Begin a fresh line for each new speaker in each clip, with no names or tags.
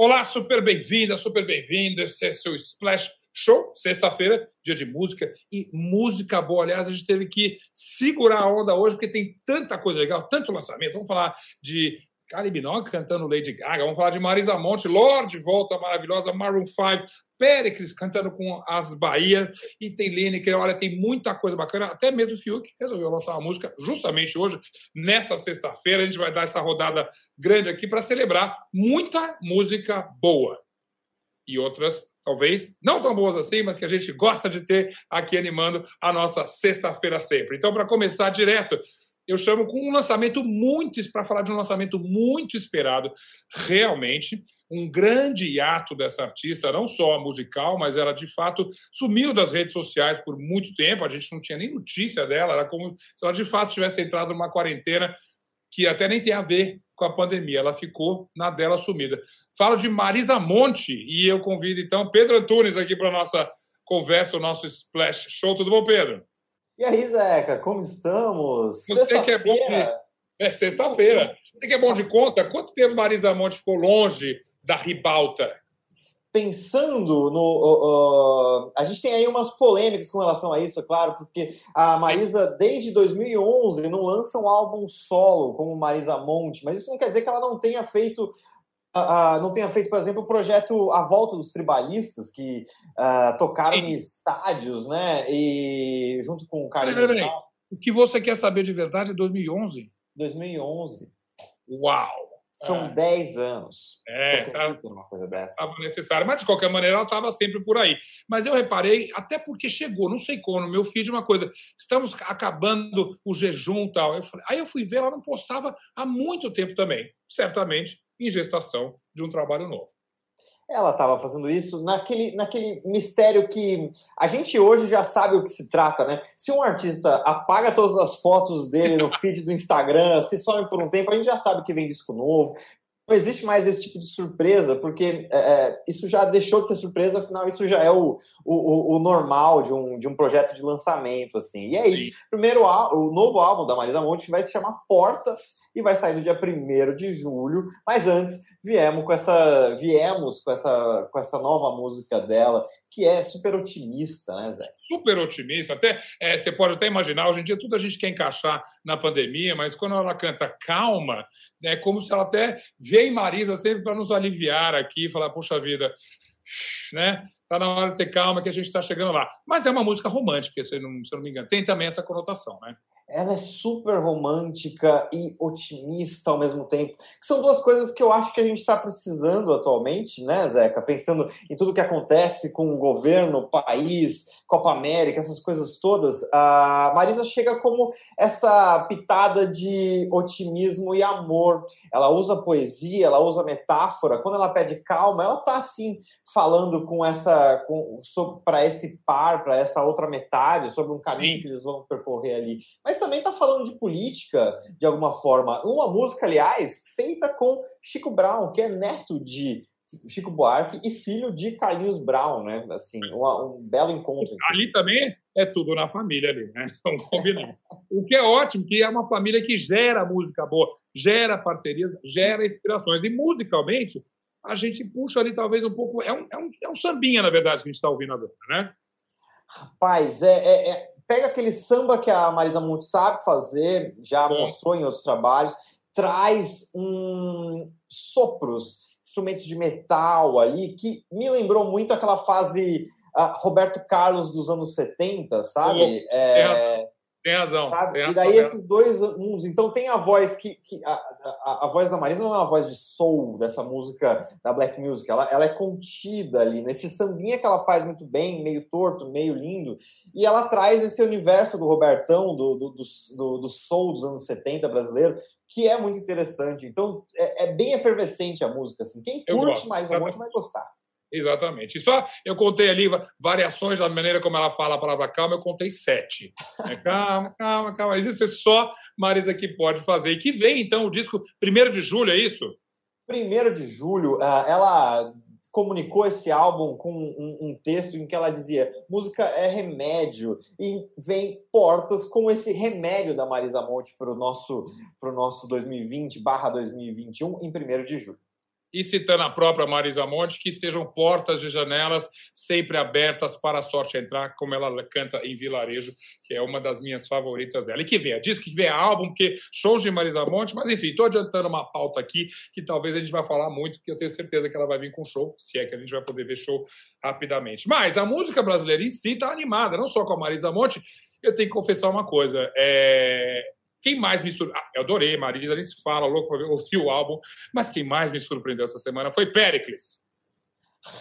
Olá, super bem-vinda, super bem-vindo. Esse é seu Splash Show, sexta-feira, dia de música e música boa. Aliás, a gente teve que segurar a onda hoje porque tem tanta coisa legal, tanto lançamento. Vamos falar de Kylie Minogue cantando Lady Gaga, vamos falar de Marisa Monte, Lorde, volta maravilhosa, Maroon 5, Pericles cantando com as Bahia, e tem Lineker, olha, tem muita coisa bacana, até mesmo o Fiuk resolveu lançar uma música justamente hoje, nessa sexta-feira, a gente vai dar essa rodada grande aqui para celebrar muita música boa. E outras, talvez, não tão boas assim, mas que a gente gosta de ter aqui animando a nossa sexta-feira sempre. Então, para começar direto, eu chamo com um lançamento muito para falar de um lançamento muito esperado, realmente um grande hiato dessa artista, não só musical, mas ela de fato sumiu das redes sociais por muito tempo. A gente não tinha nem notícia dela, era como se ela de fato tivesse entrado numa quarentena que até nem tem a ver com a pandemia. Ela ficou na dela sumida. Falo de Marisa Monte e eu convido então Pedro Antunes aqui para nossa conversa, o nosso Splash Show. Tudo bom, Pedro?
E aí, Zeca, como estamos?
É bom de... É sexta-feira. Você que é bom de conta, quanto tempo Marisa Monte ficou longe da ribalta?
Pensando no. Uh, uh, a gente tem aí umas polêmicas com relação a isso, é claro, porque a Marisa, desde 2011, não lança um álbum solo como Marisa Monte, mas isso não quer dizer que ela não tenha feito uh, não tenha feito, por exemplo, o projeto A Volta dos Tribalistas, que uh, tocaram Sim. em estádios, né? E junto com o Carlos.
O que você quer saber de verdade é 2011?
2011.
Uau!
São é. 10 anos.
É, tá, uma coisa dessa. Estava necessário. Mas, de qualquer maneira, ela estava sempre por aí. Mas eu reparei, até porque chegou, não sei como, no meu feed, uma coisa. Estamos acabando o jejum e tal. Eu falei, aí eu fui ver, ela não postava há muito tempo também. Certamente em gestação de um trabalho novo.
Ela estava fazendo isso naquele, naquele mistério que a gente hoje já sabe o que se trata, né? Se um artista apaga todas as fotos dele no feed do Instagram, se some por um tempo, a gente já sabe que vem disco novo, não existe mais esse tipo de surpresa, porque é, é, isso já deixou de ser surpresa, afinal, isso já é o, o, o, normal de um, de um projeto de lançamento, assim. E é isso. Primeiro, o novo álbum da Marisa Monte vai se chamar Portas e vai sair no dia 1 de julho, mas antes viemos com essa viemos com essa com essa nova música dela que é super otimista né Zé?
Super otimista até é, você pode até imaginar hoje em dia tudo a gente quer encaixar na pandemia mas quando ela canta calma é como se ela até vem Marisa sempre para nos aliviar aqui falar poxa vida né? Tá na hora de ter calma que a gente está chegando lá. Mas é uma música romântica se eu não, se eu não me engano. Tem também essa conotação né
ela é super romântica e otimista ao mesmo tempo. Que são duas coisas que eu acho que a gente está precisando atualmente, né, Zeca? Pensando em tudo que acontece com o governo, o país, Copa América, essas coisas todas. A Marisa chega como essa pitada de otimismo e amor. Ela usa poesia, ela usa metáfora. Quando ela pede calma, ela tá assim falando com essa, para esse par, para essa outra metade, sobre um caminho Sim. que eles vão percorrer ali. Mas também está falando de política de alguma forma. Uma música, aliás, feita com Chico Brown, que é neto de Chico Buarque e filho de Carlinhos Brown, né? Assim, um, um belo encontro.
Ali também é tudo na família ali, né? Vamos combinar. o que é ótimo, que é uma família que gera música boa, gera parcerias, gera inspirações. E musicalmente, a gente puxa ali talvez um pouco. É um, é um, é um sambinha, na verdade, que a gente está ouvindo agora, né?
Rapaz, é, é, é pega aquele samba que a Marisa Monte sabe fazer, já mostrou em outros trabalhos, traz um sopros, instrumentos de metal ali, que me lembrou muito aquela fase uh, Roberto Carlos dos anos 70, sabe?
é, tem razão. Tem
e daí esses dois mundos. Então tem a voz que. que a, a, a, voz da Marisa não é uma voz de soul dessa música da Black Music. Ela, ela é contida ali, nesse sambinha que ela faz muito bem, meio torto, meio lindo. E ela traz esse universo do Robertão, do, do, do, do soul dos anos 70 brasileiro, que é muito interessante. Então é, é bem efervescente a música. Assim. Quem curte mais a música vai gostar.
Exatamente. E só eu contei ali variações da maneira como ela fala a palavra calma, eu contei sete. É, calma, calma, calma. Mas isso é só Marisa que pode fazer. E que vem, então, o disco 1 de julho, é isso?
1 de julho, ah, ela comunicou esse álbum com um, texto em que ela dizia música é remédio e vem portas com esse remédio da Marisa Monte para o nosso, nosso 2020 barra 2021 em 1 de julho.
E citando a própria Marisa Monte, que sejam portas de janelas sempre abertas para a sorte entrar, como ela canta em Vilarejo, que é uma das minhas favoritas dela. E que venha, diz que venha álbum, porque shows de Marisa Monte, mas enfim, estou adiantando uma pauta aqui que talvez a gente vai falar muito, porque eu tenho certeza que ela vai vir com show, se é que a gente vai poder ver show rapidamente. Mas a música brasileira em si está animada, não só com a Marisa Monte, eu tenho que confessar uma coisa. É... Quem mais me surpreendeu? Ah, eu adorei, Marisa, nem se fala, louco para ouvir o álbum, mas quem mais me surpreendeu essa semana foi Pericles.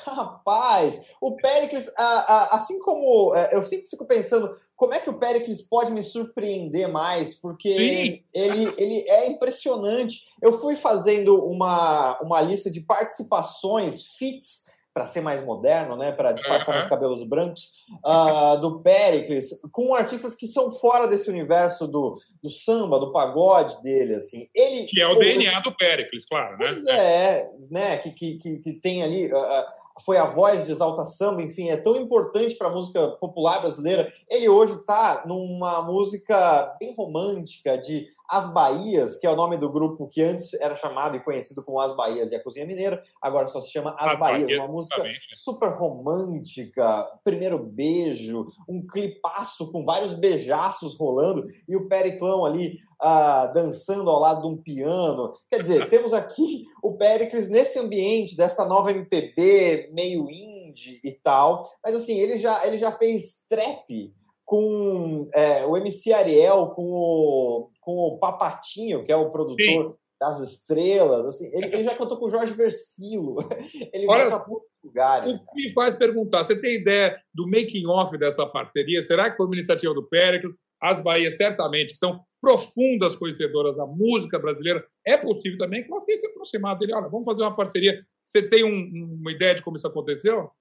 Rapaz, o Pericles, assim como é, eu sempre fico pensando, como é que o Pericles pode me surpreender mais? Porque ele, ele é impressionante. Eu fui fazendo uma, uma lista de participações, fits para ser mais moderno, né, para disfarçar uhum. os cabelos brancos, uh, do Pericles, com artistas que são fora desse universo do, do samba, do pagode dele, assim. Ele,
que é o, DNA do Pericles, claro,
né? Pois é, né, que, que, que, tem ali... Uh, foi a voz de exalta samba, enfim, é tão importante para a música popular brasileira. Ele hoje está numa música bem romântica de as Bahias, que é o nome do grupo que antes era chamado e conhecido como As Bahias e a Cozinha Mineira, agora só se chama As, As Bahias, Bahia, uma música super romântica, primeiro beijo, um clipaço com vários beijaços rolando e o Periclão ali ah, dançando ao lado de um piano. Quer dizer, temos aqui o Pericles nesse ambiente dessa nova MPB meio indie e tal, mas assim, ele já, ele já fez trap com é, o MC Ariel, com o, com o Papatinho, que é o produtor Sim. das estrelas. Assim, ele, ele, já cantou com o Jorge Versilo. Ele Olha, vai para muitos lugares.
O que me faz perguntar: você tem ideia do making-off dessa parceria? Será que foi uma iniciativa do Péricles? As Bahias, certamente, que são profundas conhecedoras da música brasileira. É possível também que elas tenham se aproximado dele. Olha, vamos fazer uma parceria. Você tem um, uma ideia de como isso aconteceu?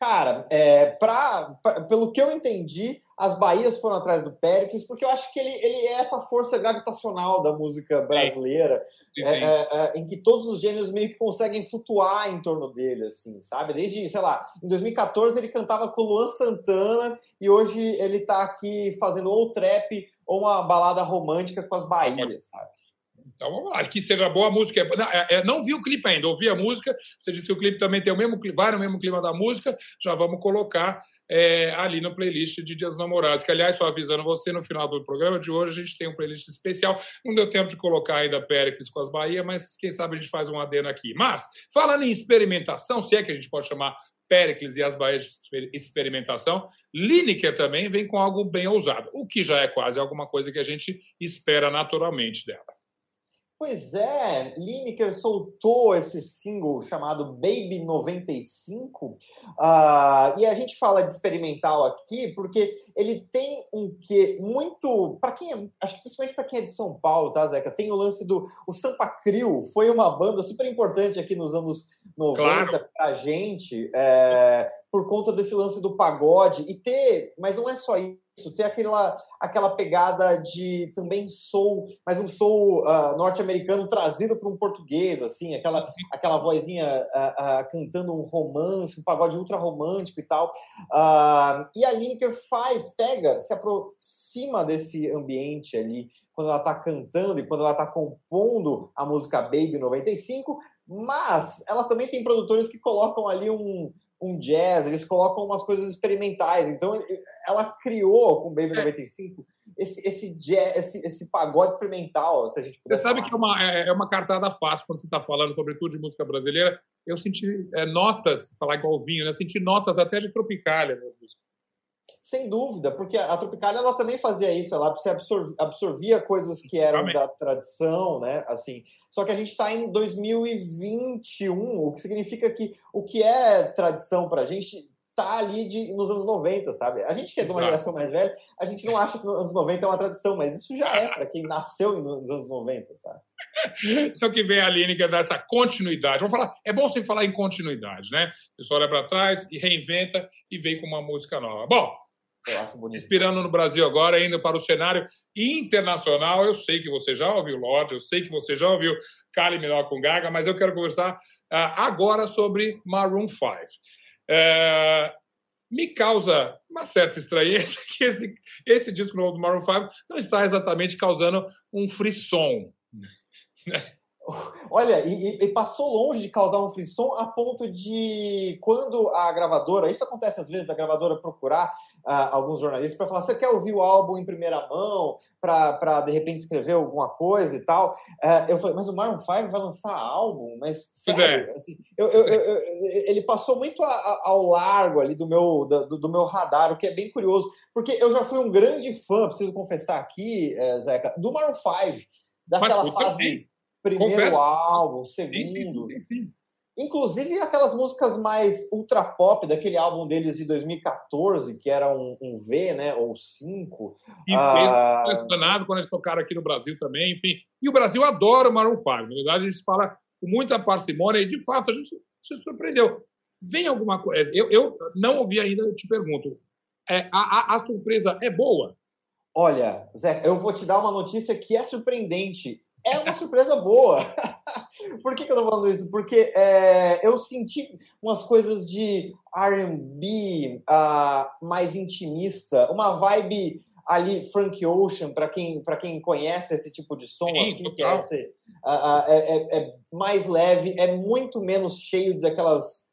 Cara, é, pra, pra, pelo que eu entendi, as Bahias foram atrás do Pericles, porque eu acho que ele, ele é essa força gravitacional da música brasileira. É, é, é, em que todos os gêneros meio que conseguem flutuar em torno dele, assim, sabe? Desde, sei lá, em 2014 ele cantava com o Luan Santana e hoje ele tá aqui fazendo ou trap ou uma balada romântica com as Bahias, sabe?
Então vamos lá, que seja boa a música. Não, é, é, não vi o clipe ainda, ouvi a música. Você disse que o clipe também tem o mesmo vai no mesmo clima da música. Já vamos colocar é, ali no playlist de Dias Namorados. Que, aliás, só avisando você, no final do programa de hoje, a gente tem um playlist especial. Não deu tempo de colocar ainda Péricles com as Bahia, mas quem sabe a gente faz um adeno aqui. Mas, falando em experimentação, se é que a gente pode chamar Péricles e as Bahias de experimentação, Lineker também vem com algo bem ousado, o que já é quase alguma coisa que a gente espera naturalmente dela.
Pois é, Lineker soltou esse single chamado Baby 95, uh, e a gente fala de experimental aqui porque ele tem um que muito, para quem é, acho que principalmente para quem é de São Paulo, tá, Zeca? Tem o lance do o Sampa Crio, foi uma banda super importante aqui nos anos 90 claro. pra gente, é, por conta desse lance do pagode e ter, mas não é só isso ter aquela, aquela pegada de também soul, mas um soul uh, norte-americano trazido para um português, assim, aquela, aquela vozinha uh, uh, cantando um romance, um pagode ultra romântico e tal. e a Lineker faz, pega, se aproxima desse ambiente ali, quando ela está cantando e quando ela está compondo a música Baby 95, mas ela também tem produtores que colocam ali um, um jazz, eles colocam umas coisas experimentais. Então, ela criou com o Baby é. 95 esse, esse, jazz, esse, esse pagode experimental, se a gente
puder Você sabe que é uma, é, é uma cartada fácil quando você está falando, sobretudo, de música brasileira. Eu senti é, notas, falar igual vinho, né? eu senti notas até de Tropicália na música.
Sem dúvida, porque a Tropicália ela também fazia isso, ela absorvia, absorvia coisas que eram da tradição, né? Assim, só que a gente está em 2021, o que significa que o que é tradição para a gente tá ali de, nos anos 90, sabe? A gente que é de uma geração mais velha, a gente não acha que nos anos 90 é uma tradição, mas isso já é para quem nasceu nos anos 90, sabe?
Então que vem a Aline que dá essa continuidade. Vamos falar, é bom você falar em continuidade, né? A pessoa olha para trás e reinventa e vem com uma música nova. Bom, Inspirando no Brasil agora, indo para o cenário internacional, eu sei que você já ouviu Lorde, eu sei que você já ouviu Kali Melhor com Gaga, mas eu quero conversar uh, agora sobre Maroon 5. Uh, é, me causa uma certa estranheza que esse, esse disco novo do Maroon 5 não está exatamente causando um frisson.
Olha, e, e, passou longe de causar um frisson a ponto de, quando a gravadora, isso acontece às vezes, da gravadora procurar uh, alguns jornalistas para falar: você quer ouvir o álbum em primeira mão, para de repente escrever alguma coisa e tal? Uh, eu falei: mas o Maroon 5 vai lançar álbum? Mas, sério, é. assim, eu, eu, eu, ele passou muito a, a, ao largo ali do meu, do, do, meu radar, o que é bem curioso, porque eu já fui um grande fã, preciso confessar aqui, eh, Zeca, do Maroon 5, daquela fase. Também primeiro Confesso. álbum, segundo. Sim, sim, sim, Inclusive aquelas músicas mais ultra pop daquele álbum deles de 2014, que era um, um V, né? Ou 5.
E ah... mesmo quando eles tocaram aqui no Brasil também, enfim. E o Brasil adora o Maroon 5. Na verdade, eles falam com muita parcimônia e, de fato, a gente se surpreendeu. Vem alguma coisa. Eu, eu não ouvi ainda, eu te pergunto. É, a, a, a surpresa é boa?
Olha, Zé, eu vou te dar uma notícia que é surpreendente é uma surpresa boa. Por que, que, eu tô falando isso? Porque é, eu senti umas coisas de RB uh, ah, mais intimista, uma vibe ali Frank Ocean, para quem, quem conhece esse tipo de som, Sim, assim, que é, esse, uh, uh, é, é mais leve, é muito menos cheio daquelas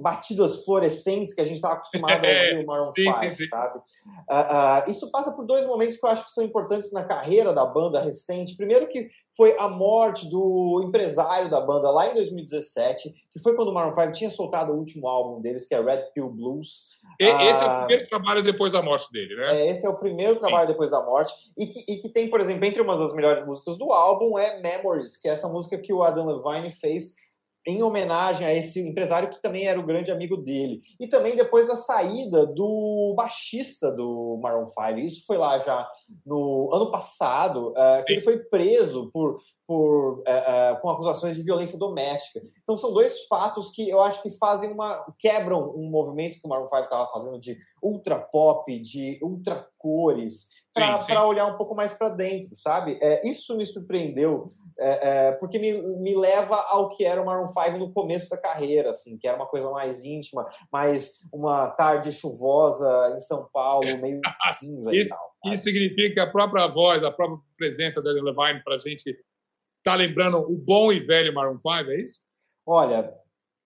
batidas fluorescentes que a gente está acostumado a ouvir o Maroon 5, sabe? Uh, uh, isso passa por dois momentos que eu acho que são importantes na carreira da banda recente. Primeiro que foi a morte do empresário da banda lá em 2017, que foi quando o Maroon 5 tinha soltado o último álbum deles, que é Red Pill Blues.
Esse uh, é o primeiro trabalho depois da morte dele, né?
É, esse é o primeiro trabalho Sim. depois da morte. E que, e que tem, por exemplo, entre uma das melhores músicas do álbum é Memories, que é essa música que o Adam Levine fez em homenagem a esse empresário que também era o grande amigo dele. E também depois da saída do baixista do Maroon 5. Isso foi lá já no ano passado, uh, que ele foi preso por, por, uh, uh, com acusações de violência doméstica. Então são dois fatos que eu acho que fazem uma. quebram um movimento que o Maroon 5 estava fazendo de ultra pop, de ultra cores, para olhar um pouco mais para dentro, sabe? É, isso me surpreendeu, é, é, porque me, me leva ao que era o Maroon 5 no começo da carreira, assim, que era uma coisa mais íntima, mais uma tarde chuvosa em São Paulo, meio cinza
isso,
e tal.
Sabe? Isso significa que a própria voz, a própria presença da Levine para a gente tá lembrando o bom e velho Maroon 5, é isso?
Olha,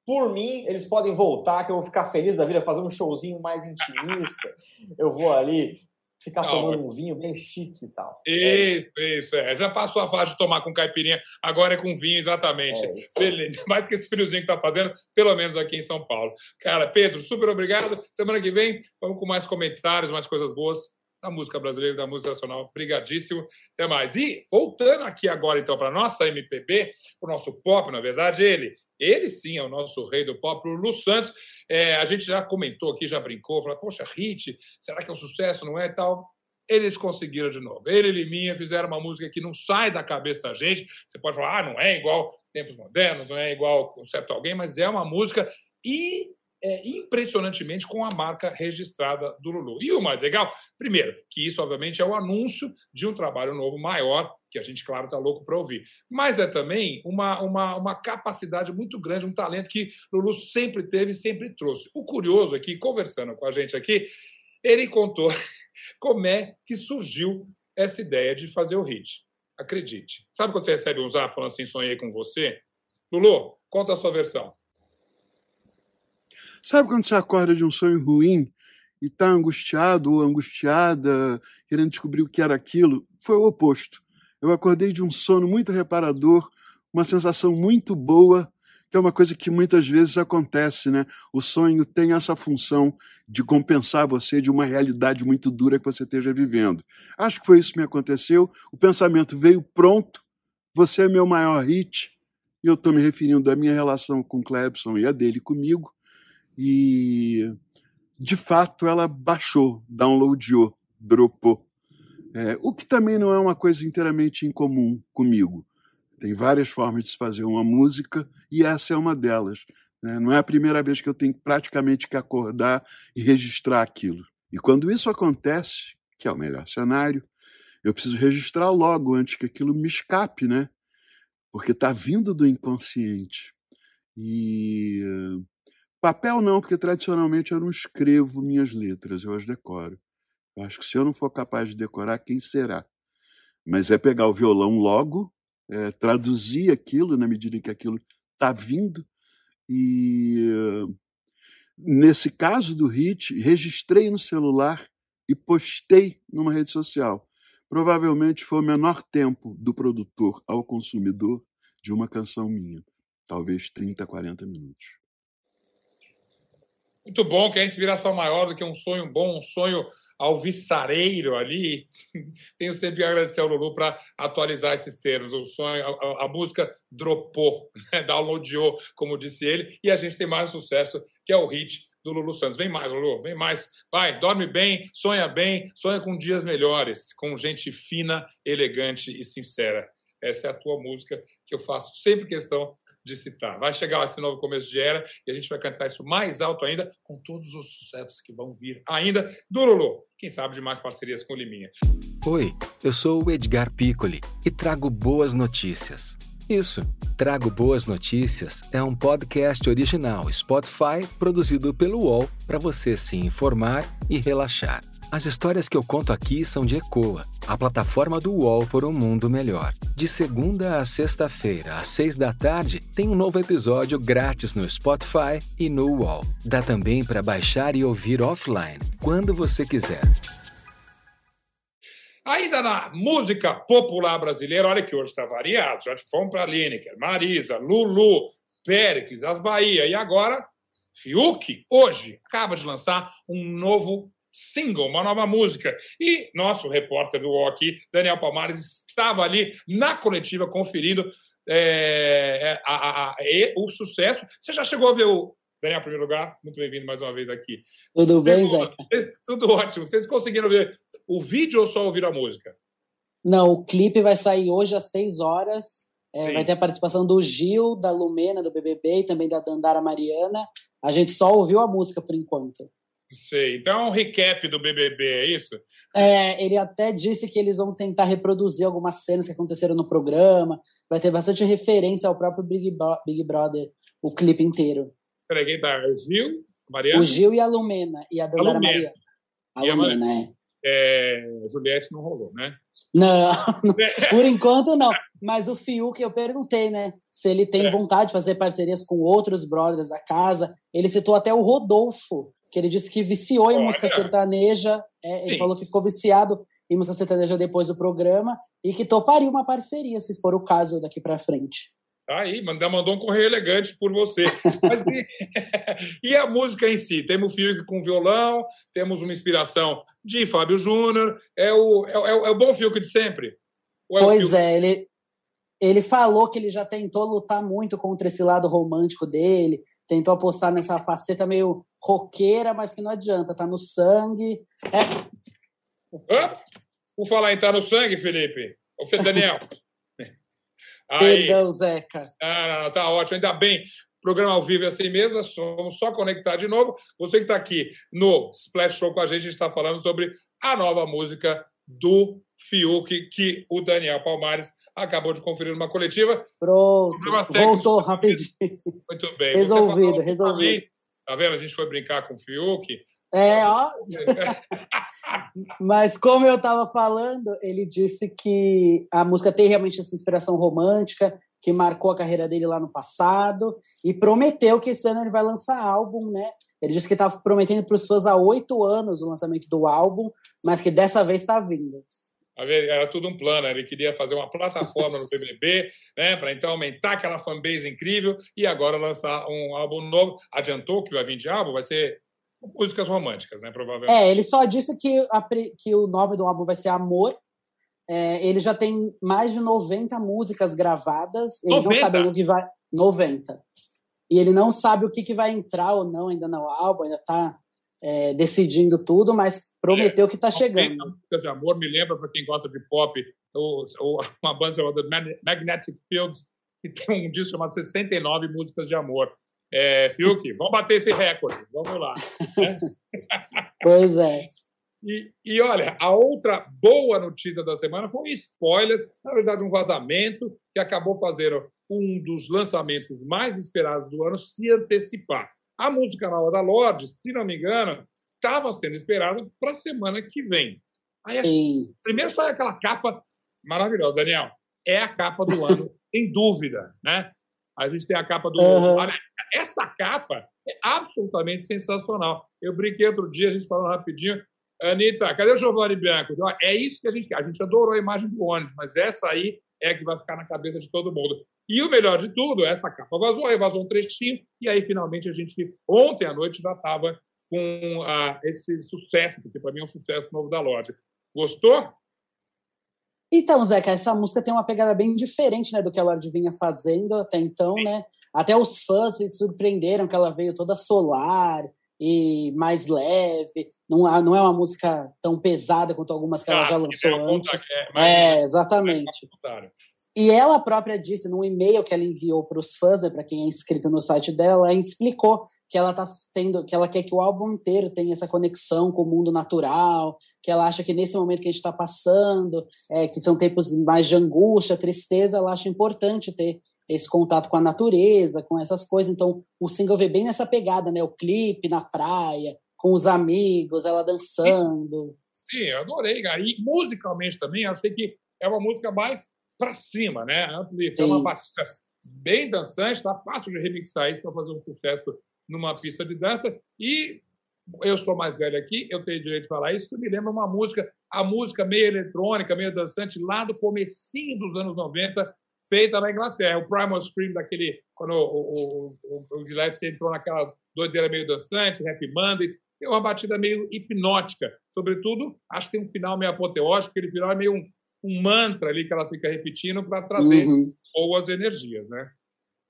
por mim, eles podem voltar, que eu vou ficar feliz da vida, fazer um showzinho mais intimista. eu vou ali ficar não, tomando um vinho bem chique e tal.
Isso, é isso. É. Já passou a fase de tomar com caipirinha, agora é com vinho, exatamente. É Beleza. Mais que esse friozinho que está fazendo, pelo menos aqui em São Paulo. Cara, Pedro, super obrigado. Semana que vem, vamos com mais comentários, mais coisas boas da música brasileira, da música nacional. Obrigadíssimo. Até mais. E voltando aqui agora, então, para a nossa MPB, o nosso pop, na verdade, ele, ele sim é o nosso rei do pop, o Lu Santos. É, a gente já comentou aqui, já brincou, falou, poxa, hit, será que é um sucesso, não é tal? Eles conseguiram de novo. Ele e Liminha fizeram uma música que não sai da cabeça da gente. Você pode falar, ah, não é igual tempos modernos, não é igual certo alguém, mas é uma música e é, impressionantemente com a marca registrada do Lulu. E o mais legal, primeiro, que isso obviamente é o anúncio de um trabalho novo maior, que a gente, claro, está louco para ouvir. Mas é também uma, uma, uma capacidade muito grande, um talento que Lulu sempre teve e sempre trouxe. O curioso aqui, conversando com a gente aqui, ele contou como é que surgiu essa ideia de fazer o hit. Acredite. Sabe quando você recebe um zap falando assim, sonhei com você? Lulu, conta a sua versão.
Sabe quando você acorda de um sonho ruim e está angustiado ou angustiada, querendo descobrir o que era aquilo? Foi o oposto. Eu acordei de um sono muito reparador, uma sensação muito boa, que é uma coisa que muitas vezes acontece, né? O sonho tem essa função de compensar você de uma realidade muito dura que você esteja vivendo. Acho que foi isso que me aconteceu. O pensamento veio pronto. Você é meu maior hit. E eu estou me referindo à minha relação com Clebson e a dele comigo. E, de fato, ela baixou, downloadou, dropou. É, o que também não é uma coisa inteiramente incomum comigo. Tem várias formas de se fazer uma música e essa é uma delas. Né? Não é a primeira vez que eu tenho praticamente que acordar e registrar aquilo. E quando isso acontece, que é o melhor cenário, eu preciso registrar logo antes que aquilo me escape, né? Porque está vindo do inconsciente. E Papel não, porque tradicionalmente eu não escrevo minhas letras, eu as decoro. Eu acho que se eu não for capaz de decorar, quem será? Mas é pegar o violão logo é, traduzir aquilo na medida em que aquilo está vindo. E nesse caso do hit, registrei no celular e postei numa rede social. Provavelmente foi o menor tempo do produtor ao consumidor de uma canção minha, talvez 30, 40 minutos.
Muito bom, que é inspiração maior do que um sonho bom, um sonho alvissareiro ali. Tenho sempre a agradecer ao Lulu para atualizar esses termos. O sonho, a, a música dropou, né? downloadou, como disse ele, e a gente tem mais sucesso, que é o hit do Lulu Santos. Vem mais, Lulu, vem mais. Vai, dorme bem, sonha bem, sonha com dias melhores, com gente fina, elegante e sincera. Essa é a tua música que eu faço sempre questão de citar. Vai chegar esse novo começo de era e a gente vai cantar isso mais alto ainda, com todos os sucessos que vão vir ainda do Lulu. Quem sabe de mais parcerias com o Liminha.
Oi, eu sou o Edgar Piccoli e trago boas notícias. Isso, Trago Boas Notícias é um podcast original Spotify produzido pelo UOL para você se informar e relaxar. As histórias que eu conto aqui são de Ecoa, a plataforma do UOL por um mundo melhor. De segunda a sexta-feira, às seis da tarde, tem um novo episódio grátis no Spotify e no UOL. Dá também para baixar e ouvir offline, quando você quiser.
Ainda na música popular brasileira, olha que hoje está variado. Já fomos para Lineker, Marisa, Lulu, Péricles, As Bahia e agora Fiuk, hoje, acaba de lançar um novo single, uma nova música. E nosso repórter do UOL aqui, Daniel Palmares, estava ali na coletiva conferindo é, é a, a, a, o sucesso. Você já chegou a ver o. Daniel, em primeiro lugar, muito bem-vindo mais uma vez aqui.
Tudo bem, Zé?
Tudo ótimo. Vocês conseguiram ver o vídeo ou só ouvir a música?
Não, o clipe vai sair hoje às 6 horas. É, vai ter a participação do Gil, da Lumena, do BBB e também da Dandara Mariana. A gente só ouviu a música por enquanto.
Sei. Então é um recap do BBB, é isso?
É, ele até disse que eles vão tentar reproduzir algumas cenas que aconteceram no programa. Vai ter bastante referência ao próprio Big, Bo Big Brother, o clipe inteiro.
Peraí, quem tá? O Gil? Mariana?
O Gil e a Lumena. E a Dandara Mariana. A Lumena,
é. é. Juliette não rolou, né?
Não, por enquanto não. Mas o Fiuk, eu perguntei, né? Se ele tem é. vontade de fazer parcerias com outros brothers da casa. Ele citou até o Rodolfo, que ele disse que viciou em Olha. música sertaneja. É, ele falou que ficou viciado em música sertaneja depois do programa e que toparia uma parceria, se for o caso, daqui para frente.
Tá aí, mandou, mandou um correio elegante por você. e, a música em si? Temos o Fiuk com violão, temos uma inspiração de Fábio Júnior. É o, é, é, é o bom Fiuk de sempre? É
pois é, ele, ele falou que ele já tentou lutar muito contra esse lado romântico dele, tentou apostar nessa faceta meio roqueira, mas que não adianta, tá no sangue.
É... Hã? Por falar em tá no sangue, Felipe, o Daniel.
Aí, Perdão, Zeca.
Ah, não, não, tá ótimo, ainda bem. Programa ao vivo é assim mesmo, vamos só conectar de novo. Você que está aqui no Splash Show com a gente, a gente está falando sobre a nova música do Fiuk, que o Daniel Palmares acabou de conferir numa coletiva.
Pronto, voltou rapidinho.
Muito bem.
Resolvido, resolvido.
Tá vendo? A gente foi brincar com o Fiuk.
É, ó. Mas como eu estava falando, ele disse que a música tem realmente essa inspiração romântica, que marcou a carreira dele lá no passado, e prometeu que esse ano ele vai lançar álbum, né? Ele disse que estava prometendo para os fãs há oito anos o lançamento do álbum, mas que dessa vez está vindo.
Era tudo um plano, ele queria fazer uma plataforma no BBB, né, para então aumentar aquela fanbase incrível e agora lançar um álbum novo. Adiantou que vai vir de álbum, vai ser músicas românticas, né, provavelmente.
É, ele só disse que, a, que o nome do álbum vai ser Amor. É, ele já tem mais de 90 músicas gravadas. Ele 90? não sabe o que vai. 90. E ele não sabe o que, que vai entrar ou não ainda no álbum, ainda está é, decidindo tudo, mas prometeu que está chegando.
Músicas de amor me lembra, para quem gosta de pop, o, o, uma banda chamada Magnetic Fields, que tem um disco chamado 69 Músicas de Amor. É, Fiuk, vamos bater esse recorde, vamos lá.
pois é.
E, e, olha, a outra boa notícia da semana foi um spoiler, na verdade, um vazamento que acabou fazendo um dos lançamentos mais esperados do ano se antecipar. A música nova da Lorde, se não me engano, estava sendo esperada para a semana que vem. Aí, primeiro sai aquela capa maravilhosa, Daniel. é a capa do ano, sem dúvida, né? A gente tem a capa do.
Uhum.
Essa capa é absolutamente sensacional. Eu brinquei outro dia, a gente falou rapidinho. Anitta, cadê o Giovanni Bianco? É isso que a gente quer. A gente adorou a imagem do ônibus, mas essa aí é que vai ficar na cabeça de todo mundo. E o melhor de tudo, essa capa vazou, aí vazou um trechinho, e aí finalmente a gente, ontem à noite, já estava com ah, esse sucesso, porque para mim é um sucesso novo da loja. Gostou?
Então, Zeca, essa música tem uma pegada bem diferente né, do que a Lorde vinha fazendo até então, Sim. né? Até os fãs se surpreenderam que ela veio toda solar e mais leve. Não, não é uma música tão pesada quanto algumas que ela já lançou antes. É, é exatamente. E ela própria disse num e-mail que ela enviou para os fãs, né, para quem é inscrito no site dela, ela explicou que ela tá tendo, que ela quer que o álbum inteiro tenha essa conexão com o mundo natural, que ela acha que nesse momento que a gente está passando, é, que são tempos mais de angústia, tristeza, ela acha importante ter esse contato com a natureza, com essas coisas. Então, o single vê bem nessa pegada, né? O clipe na praia, com os amigos, ela dançando.
Sim, eu adorei, cara. E musicalmente também, achei que é uma música mais para cima, né? É uma batida bem dançante, tá fácil de remixar isso para fazer um sucesso numa pista de dança. E eu sou mais velho aqui, eu tenho direito de falar isso, isso me lembra uma música, a música meio eletrônica, meio dançante, lá do comecinho dos anos 90, feita na Inglaterra. O Primal Scream daquele, quando o, o, o, o Gillespie entrou naquela doideira meio dançante, Happy Mondays, é uma batida meio hipnótica. Sobretudo, acho que tem um final meio apoteótico, aquele final é meio um, um mantra ali que ela fica repetindo para trazer uhum. boas energias, né?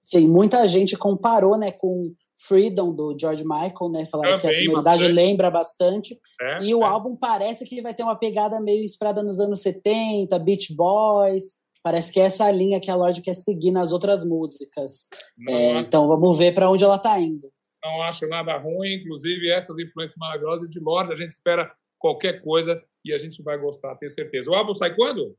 Sim, muita gente comparou, né, com Freedom do George Michael, né, falaram que a sonoridade lembra bastante. É, e o é. álbum parece que vai ter uma pegada meio inspirada nos anos 70, Beach Boys. Parece que é essa linha que a Lorde quer seguir nas outras músicas. É, então vamos ver para onde ela está indo.
Não acho nada ruim, inclusive essas influências maravilhosas de Lorde, a gente espera qualquer coisa e a gente vai gostar, tenho certeza. O álbum sai quando?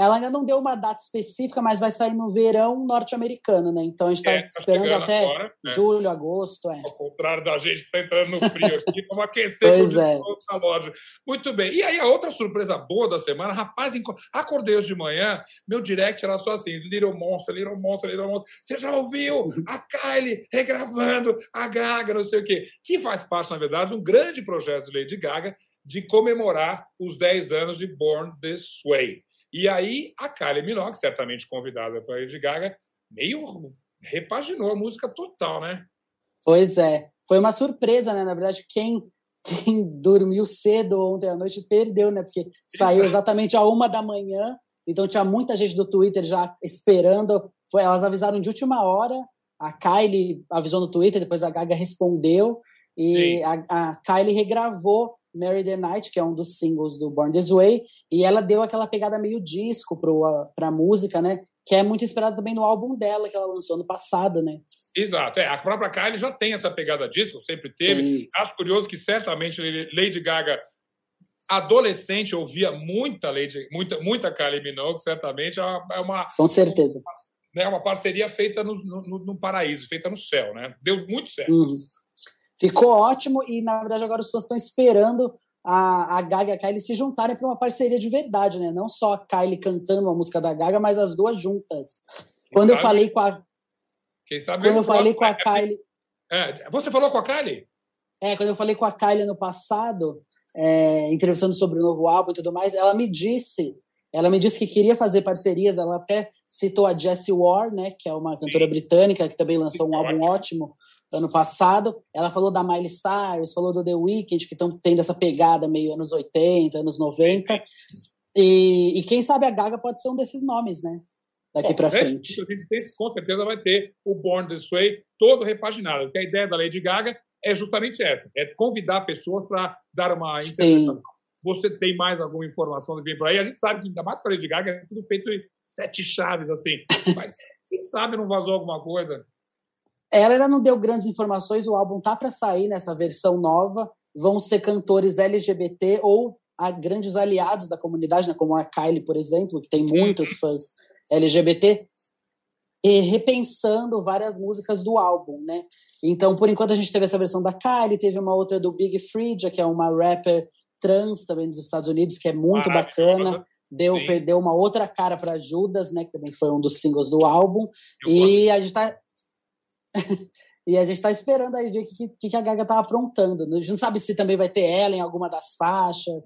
Ela ainda não deu uma data específica, mas vai sair no verão norte-americano, né? Então a gente está é, tá esperando até agora, né? julho, agosto. É.
Ao contrário da gente que está entrando no frio aqui, vamos aquecer
pois é.
a loja. Muito bem. E aí, a outra surpresa boa da semana, rapaz, acordei hoje de manhã, meu direct era só assim: Little Monster, Little Monster, Little Monster. Você já ouviu a Kylie regravando a Gaga, não sei o quê. Que faz parte, na verdade, de um grande projeto de Lady Gaga de comemorar os 10 anos de Born This Way. E aí a Kylie Minogue, certamente convidada para Lady Gaga, meio repaginou a música total, né?
Pois é. Foi uma surpresa, né? Na verdade, quem, quem dormiu cedo ontem à noite perdeu, né? Porque saiu exatamente a uma da manhã. Então tinha muita gente do Twitter já esperando. Foi, elas avisaram de última hora. A Kylie avisou no Twitter, depois a Gaga respondeu. E a, a Kylie regravou Mary the Night, que é um dos singles do Born This Way, e ela deu aquela pegada meio disco para a música, né? Que é muito inspirada também no álbum dela que ela lançou no passado, né?
Exato, é, a própria Kylie já tem essa pegada disco, sempre teve. Sim. Acho curioso que certamente Lady Gaga adolescente ouvia muita Lady, muita, muita Kylie Minogue, certamente é uma
com certeza
é uma parceria feita no, no, no, paraíso, feita no céu, né? Deu muito certo.
Uhum. Ficou ótimo e, na verdade, agora os fãs estão esperando a, a Gaga e a Kylie se juntarem para uma parceria de verdade, né? Não só a Kylie cantando a música da Gaga, mas as duas juntas. Quem quando sabe, eu falei com a.
Quem sabe
quando eu falei com a Kylie.
É, você falou com a Kylie?
É, quando eu falei com a Kylie no passado, é, entrevistando sobre o novo álbum e tudo mais, ela me disse. Ela me disse que queria fazer parcerias, ela até citou a Jessie Ware, né, que é uma cantora Sim. britânica que também lançou um álbum ótimo ano passado. Ela falou da Miley Cyrus, falou do The Weeknd, que estão tendo essa pegada meio anos 80, anos 90. E, e quem sabe a Gaga pode ser um desses nomes, né? Daqui para frente.
A gente tem, com certeza vai ter o Born This Way todo repaginado. Porque a ideia da Lady Gaga é justamente essa: é convidar pessoas para dar uma interpretação. Você tem mais alguma informação que vem por aí? A gente sabe que, ainda mais para a Lady Gaga, é tudo feito em sete chaves, assim. Mas quem sabe não vazou alguma coisa?
Ela ainda não deu grandes informações, o álbum tá para sair nessa versão nova. Vão ser cantores LGBT ou a grandes aliados da comunidade, né, como a Kylie, por exemplo, que tem muitos fãs LGBT, e repensando várias músicas do álbum, né? Então, por enquanto, a gente teve essa versão da Kylie, teve uma outra do Big Freedia, que é uma rapper trans também dos Estados Unidos, que é muito bacana. deu, deu uma outra cara para Judas, né, que também foi um dos singles do álbum. Eu e a gente tá e a gente tá esperando aí ver o que, que, que, a Gaga tá aprontando. A gente não sabe se também vai ter ela em alguma das faixas,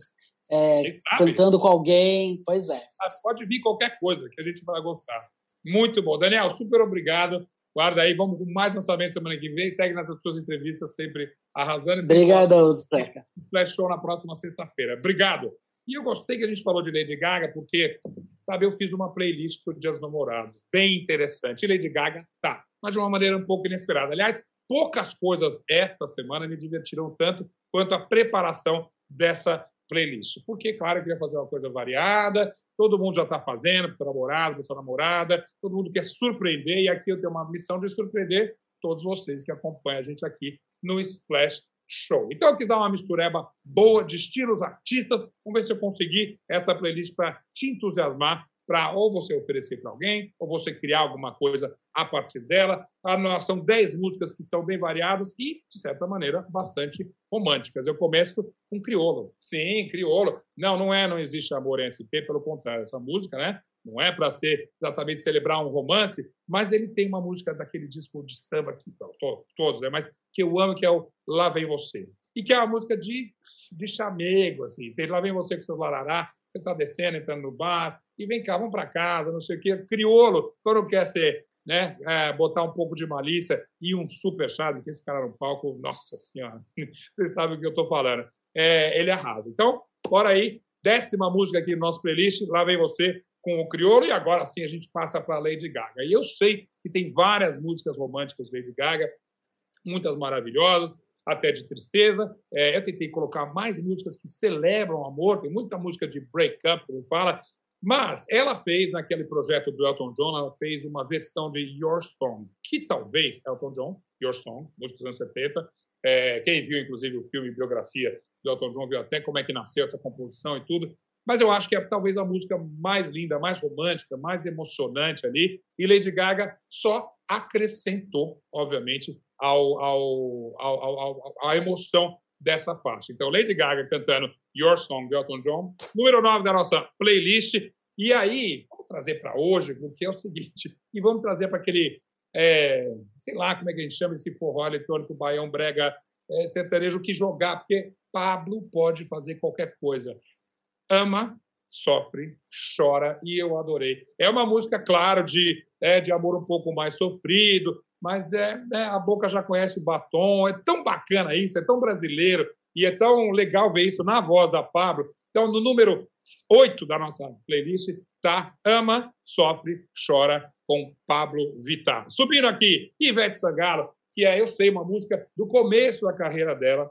é, cantando com alguém. Pois é.
Pode vir qualquer coisa que a gente vai gostar. Muito bom. Daniel, super obrigado. Guarda aí, vamos com mais lançamento semana que vem. Segue nessas tuas entrevistas, sempre arrasando.
Obrigadão, Zeca.
Flash Show na próxima sexta-feira. Obrigado. E eu gostei que a gente falou de Lady Gaga, porque, sabe, eu fiz uma playlist para o Dia dos Namorados, bem interessante. E Lady Gaga tá, mas de uma maneira um pouco inesperada. Aliás, poucas coisas esta semana me divertiram tanto quanto a preparação dessa playlist. Porque, claro, eu queria fazer uma coisa variada, todo mundo já está fazendo, para o namorado, para sua namorada, todo mundo quer surpreender, e aqui eu tenho uma missão de surpreender todos vocês que acompanham a gente aqui no Splash show. Então eu quis dar uma mistureba boa de estilos artistas. Vamos ver se eu conseguir essa playlist para te entusiasmar para ou você oferecer para alguém, ou você criar alguma coisa a partir dela. Ah, são 10 músicas que são bem variadas e, de certa maneira, bastante românticas. Eu começo com Criolo. Sim, Criolo. Não, não é, não existe amor em SP, pelo contrário. Essa música, né? Não é para ser exatamente celebrar um romance, mas ele tem uma música daquele disco de samba que todos, né? Mas que eu amo, que é o Lá Vem Você. E que é uma música de, de chamego, assim. Tem Lá Vem Você com seu larará, você está descendo, entrando no bar, e vem cá, vamos para casa, não sei o quê. Criolo, quando quer ser, né, é, botar um pouco de malícia e um super charme, que esse cara no palco, nossa senhora, vocês sabem o que eu estou falando. É, ele arrasa. Então, bora aí, décima música aqui no nosso playlist, Lá Vem Você, com o crioulo e agora sim a gente passa para Lady Gaga. E eu sei que tem várias músicas românticas Lady Gaga, muitas maravilhosas, até de tristeza. É, eu tentei colocar mais músicas que celebram o amor, tem muita música de break-up, como fala, mas ela fez, naquele projeto do Elton John, ela fez uma versão de Your Song, que talvez, Elton John, Your Song, música dos anos 70, é, quem viu, inclusive, o filme Biografia do Elton John, viu até como é que nasceu essa composição e tudo. Mas eu acho que é talvez a música mais linda, mais romântica, mais emocionante ali. E Lady Gaga só acrescentou, obviamente, ao, ao, ao, à emoção dessa parte. Então, Lady Gaga cantando Your Song Elton John, número 9 da nossa playlist. E aí, vamos trazer para hoje, porque é o seguinte, e vamos trazer para aquele, é, sei lá como é que a gente chama esse forró eletrônico, baião, brega, é, sertanejo, que jogar, porque Pablo pode fazer qualquer coisa ama, sofre, chora e eu adorei. É uma música, claro, de, é, de amor um pouco mais sofrido, mas é, é, a boca já conhece o batom. É tão bacana isso, é tão brasileiro e é tão legal ver isso na voz da Pablo. Então, no número 8 da nossa playlist tá Ama, Sofre, Chora com Pablo Vittar. Subindo aqui, Ivete Sangalo, que é, eu sei, uma música do começo da carreira dela,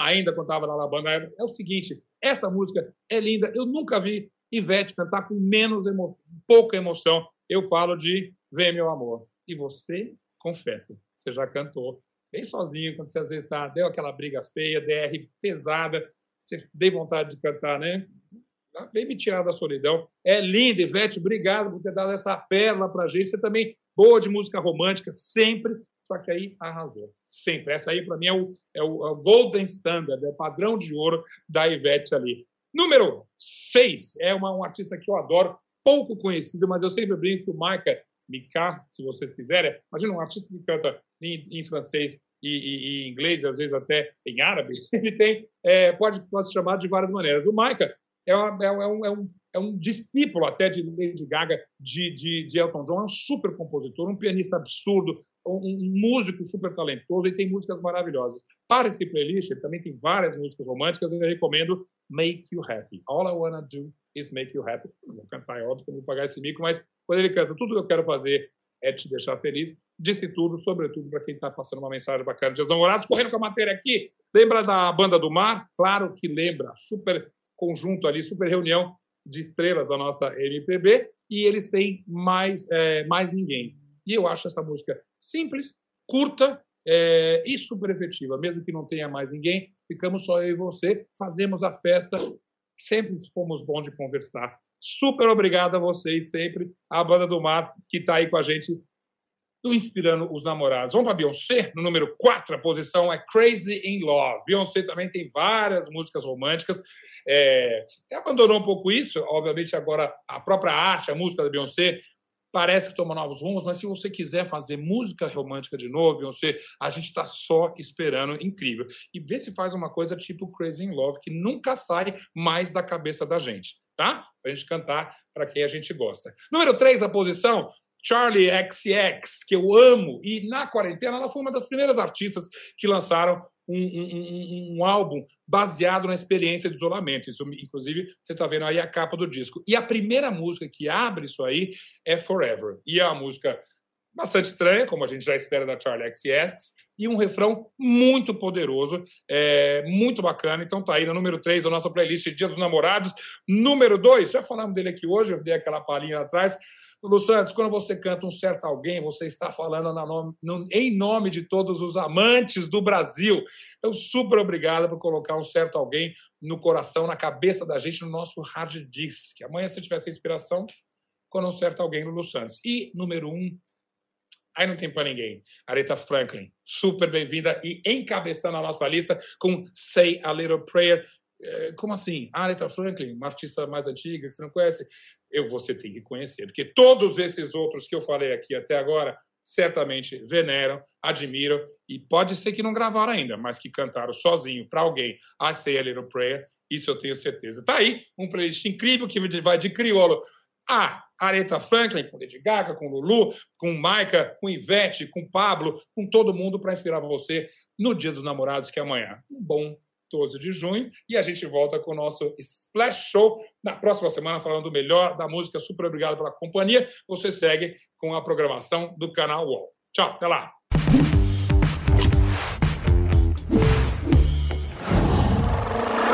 ainda quando estava na banda, é o seguinte, essa música é linda. Eu nunca vi Ivete cantar com menos emoção, pouca emoção. Eu falo de Vem Meu Amor. E você, confessa, você já cantou bem sozinho, quando você às vezes tá, deu aquela briga feia, DR pesada, você deu vontade de cantar, né? Vem me tirar da solidão. É linda, Ivete, obrigado por ter dado essa pérola pra gente. Você também boa de música romântica, sempre só que aí arrasou. Sempre. Essa aí, para mim, é o, é, o, é o, Golden Standard, é o padrão de ouro da Ivete ali. Número 6 é uma, um artista que eu adoro, pouco conhecido, mas eu sempre brinco que o Micah Mika, se vocês quiserem. Imagina um artista que canta em, em francês e, e, e, inglês, às vezes até em árabe. Ele tem, é, pode, pode se chamar de várias maneiras. O Micah é, uma, é, um, é, um, é um discípulo até de Lady Gaga, de, de, de Elton John, é um super compositor, um pianista absurdo, um músico super talentoso e tem músicas maravilhosas. Para esse playlist, ele também tem várias músicas românticas, eu recomendo Make You Happy. All I Wanna Do Is Make You Happy. Vou cantar, é óbvio que não vou pagar esse mico, mas quando ele canta Tudo que eu quero fazer é te deixar feliz, disse tudo, sobretudo para quem está passando uma mensagem bacana. Dias namorados, correndo com a matéria aqui. Lembra da Banda do Mar? Claro que lembra. Super conjunto ali, super reunião de estrelas da nossa MPB. E eles têm mais, é, mais ninguém. E eu acho essa música simples, curta é, e super efetiva. Mesmo que não tenha mais ninguém, ficamos só eu e você, fazemos a festa. Sempre fomos bons de conversar. Super obrigado a vocês sempre, a Banda do Mar, que está aí com a gente inspirando os namorados. Vamos para Beyoncé, no número 4, a posição é Crazy in Love. Beyoncé também tem várias músicas românticas. É, abandonou um pouco isso, obviamente agora a própria arte, a música da Beyoncé parece que toma novos rumos, mas se você quiser fazer música romântica de novo, Beyoncé, a gente está só esperando incrível. E vê se faz uma coisa tipo Crazy in Love, que nunca sai mais da cabeça da gente, tá? Pra gente cantar para quem a gente gosta. Número 3, a posição, Charlie XX, que eu amo, e na quarentena ela foi uma das primeiras artistas que lançaram um, um, um, álbum baseado na experiência de isolamento. Isso, inclusive, você está vendo aí a capa do disco. E a primeira música que abre isso aí é Forever. E é uma música bastante estranha, como a gente já espera da Charlie XX, e um refrão muito poderoso, é, muito bacana. Então tá aí no número 3 da nossa playlist Dia dos Namorados. Número 2, já falamos dele aqui hoje, eu dei aquela palhinha atrás. Lu Santos, quando você canta um certo alguém, você está falando nome, no, em nome de todos os amantes do Brasil. Então, super obrigado por colocar um certo alguém no coração, na cabeça da gente, no nosso hard disk. Amanhã, se tiver essa inspiração, quando um certo alguém, Lulu Santos. E, número um, aí não tem para ninguém, Aretha Franklin. Super bem-vinda e encabeçando a nossa lista com Say a Little Prayer. É, como assim? Aretha Franklin, uma artista mais antiga que você não conhece? Eu, você tem que conhecer, porque todos esses outros que eu falei aqui até agora certamente veneram, admiram e pode ser que não gravaram ainda, mas que cantaram sozinho para alguém I Say a Little Prayer, isso eu tenho certeza. Tá aí um playlist incrível que vai de crioulo a Aretha Franklin, com Lady Gaga, com Lulu, com Maika, com Ivete, com Pablo, com todo mundo para inspirar você no Dia dos Namorados, que é amanhã. Um bom 12 de junho. E a gente volta com o nosso Splash Show na próxima semana, falando do melhor da música. Super obrigado pela companhia. Você segue com a programação do canal UOL. Tchau, até lá.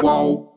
Uau.